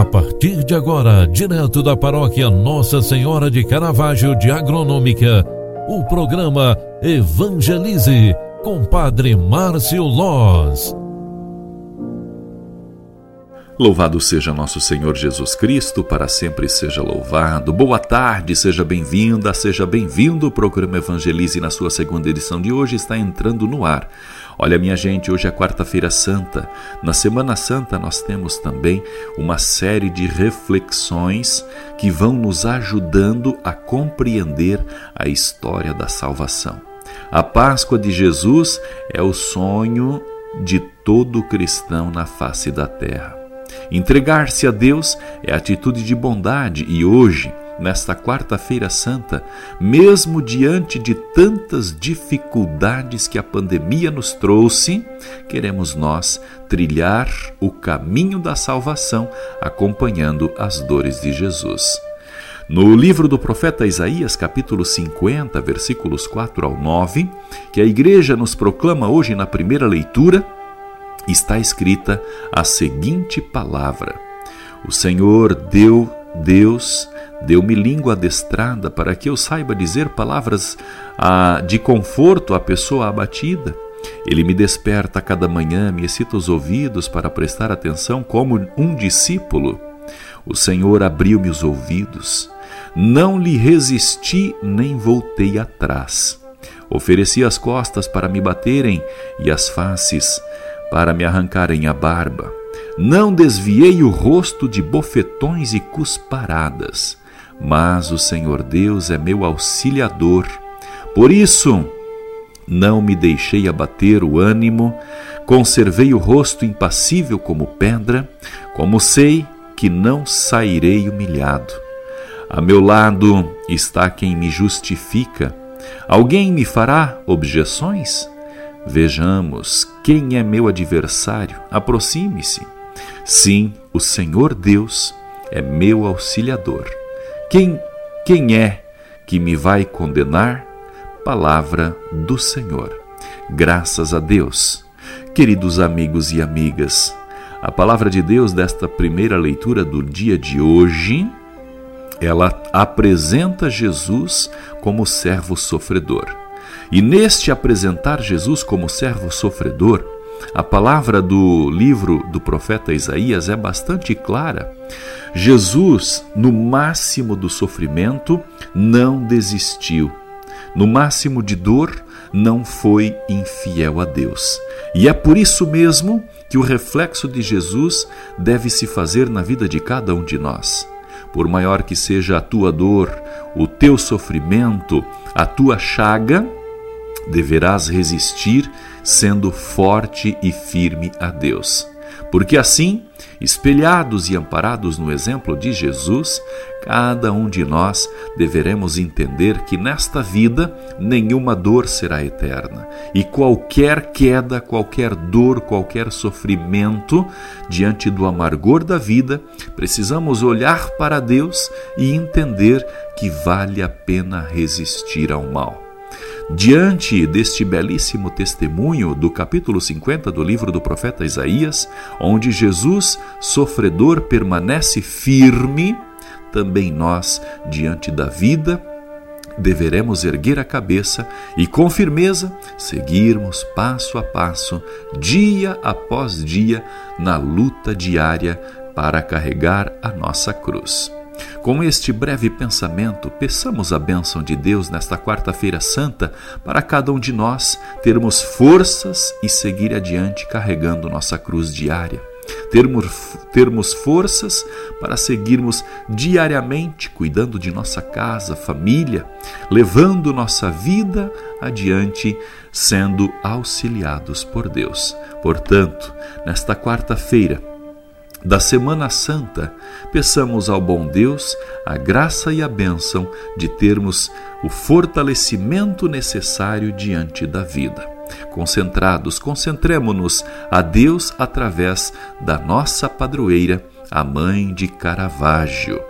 A partir de agora, direto da paróquia Nossa Senhora de Caravaggio de Agronômica, o programa Evangelize com Padre Márcio Loz. Louvado seja nosso Senhor Jesus Cristo, para sempre seja louvado. Boa tarde, seja bem-vinda, seja bem-vindo. O programa Evangelize, na sua segunda edição de hoje, está entrando no ar. Olha, minha gente, hoje é quarta-feira santa. Na Semana Santa, nós temos também uma série de reflexões que vão nos ajudando a compreender a história da salvação. A Páscoa de Jesus é o sonho de todo cristão na face da terra. Entregar-se a Deus é atitude de bondade e hoje, nesta quarta-feira santa, mesmo diante de tantas dificuldades que a pandemia nos trouxe, queremos nós trilhar o caminho da salvação acompanhando as dores de Jesus. No livro do profeta Isaías, capítulo 50, versículos 4 ao 9, que a igreja nos proclama hoje na primeira leitura, está escrita a seguinte palavra: O Senhor deu, Deus, deu-me língua adestrada para que eu saiba dizer palavras ah, de conforto à pessoa abatida. Ele me desperta a cada manhã, me excita os ouvidos para prestar atenção como um discípulo. O Senhor abriu-me os ouvidos. Não lhe resisti nem voltei atrás. Ofereci as costas para me baterem e as faces para me arrancarem a barba. Não desviei o rosto de bofetões e cusparadas, mas o Senhor Deus é meu auxiliador. Por isso, não me deixei abater o ânimo, conservei o rosto impassível como pedra, como sei que não sairei humilhado. A meu lado está quem me justifica. Alguém me fará objeções? Vejamos quem é meu adversário, aproxime-se. Sim, o Senhor Deus é meu auxiliador. Quem, quem é que me vai condenar? Palavra do Senhor. Graças a Deus. Queridos amigos e amigas, a palavra de Deus desta primeira leitura do dia de hoje, ela apresenta Jesus como servo sofredor. E neste apresentar Jesus como servo sofredor, a palavra do livro do profeta Isaías é bastante clara. Jesus, no máximo do sofrimento, não desistiu. No máximo de dor, não foi infiel a Deus. E é por isso mesmo que o reflexo de Jesus deve se fazer na vida de cada um de nós. Por maior que seja a tua dor, o teu sofrimento, a tua chaga, deverás resistir sendo forte e firme a Deus. Porque assim, espelhados e amparados no exemplo de Jesus, cada um de nós deveremos entender que nesta vida nenhuma dor será eterna e qualquer queda, qualquer dor, qualquer sofrimento diante do amargor da vida, precisamos olhar para Deus e entender que vale a pena resistir ao mal. Diante deste belíssimo testemunho do capítulo 50 do livro do profeta Isaías, onde Jesus, sofredor, permanece firme, também nós, diante da vida, deveremos erguer a cabeça e, com firmeza, seguirmos passo a passo, dia após dia, na luta diária para carregar a nossa cruz. Com este breve pensamento, peçamos a bênção de Deus nesta quarta-feira santa para cada um de nós termos forças e seguir adiante carregando nossa cruz diária. Termos, termos forças para seguirmos diariamente cuidando de nossa casa, família, levando nossa vida adiante, sendo auxiliados por Deus. Portanto, nesta quarta-feira, da Semana Santa, peçamos ao bom Deus a graça e a bênção de termos o fortalecimento necessário diante da vida. Concentrados, concentremos-nos a Deus através da nossa padroeira, a Mãe de Caravaggio.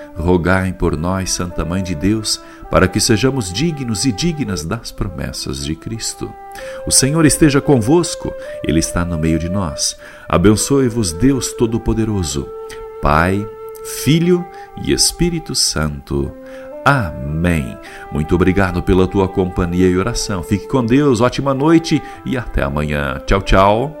Rogai por nós, Santa Mãe de Deus, para que sejamos dignos e dignas das promessas de Cristo. O Senhor esteja convosco, Ele está no meio de nós. Abençoe-vos, Deus Todo-Poderoso, Pai, Filho e Espírito Santo. Amém. Muito obrigado pela tua companhia e oração. Fique com Deus, ótima noite e até amanhã. Tchau, tchau.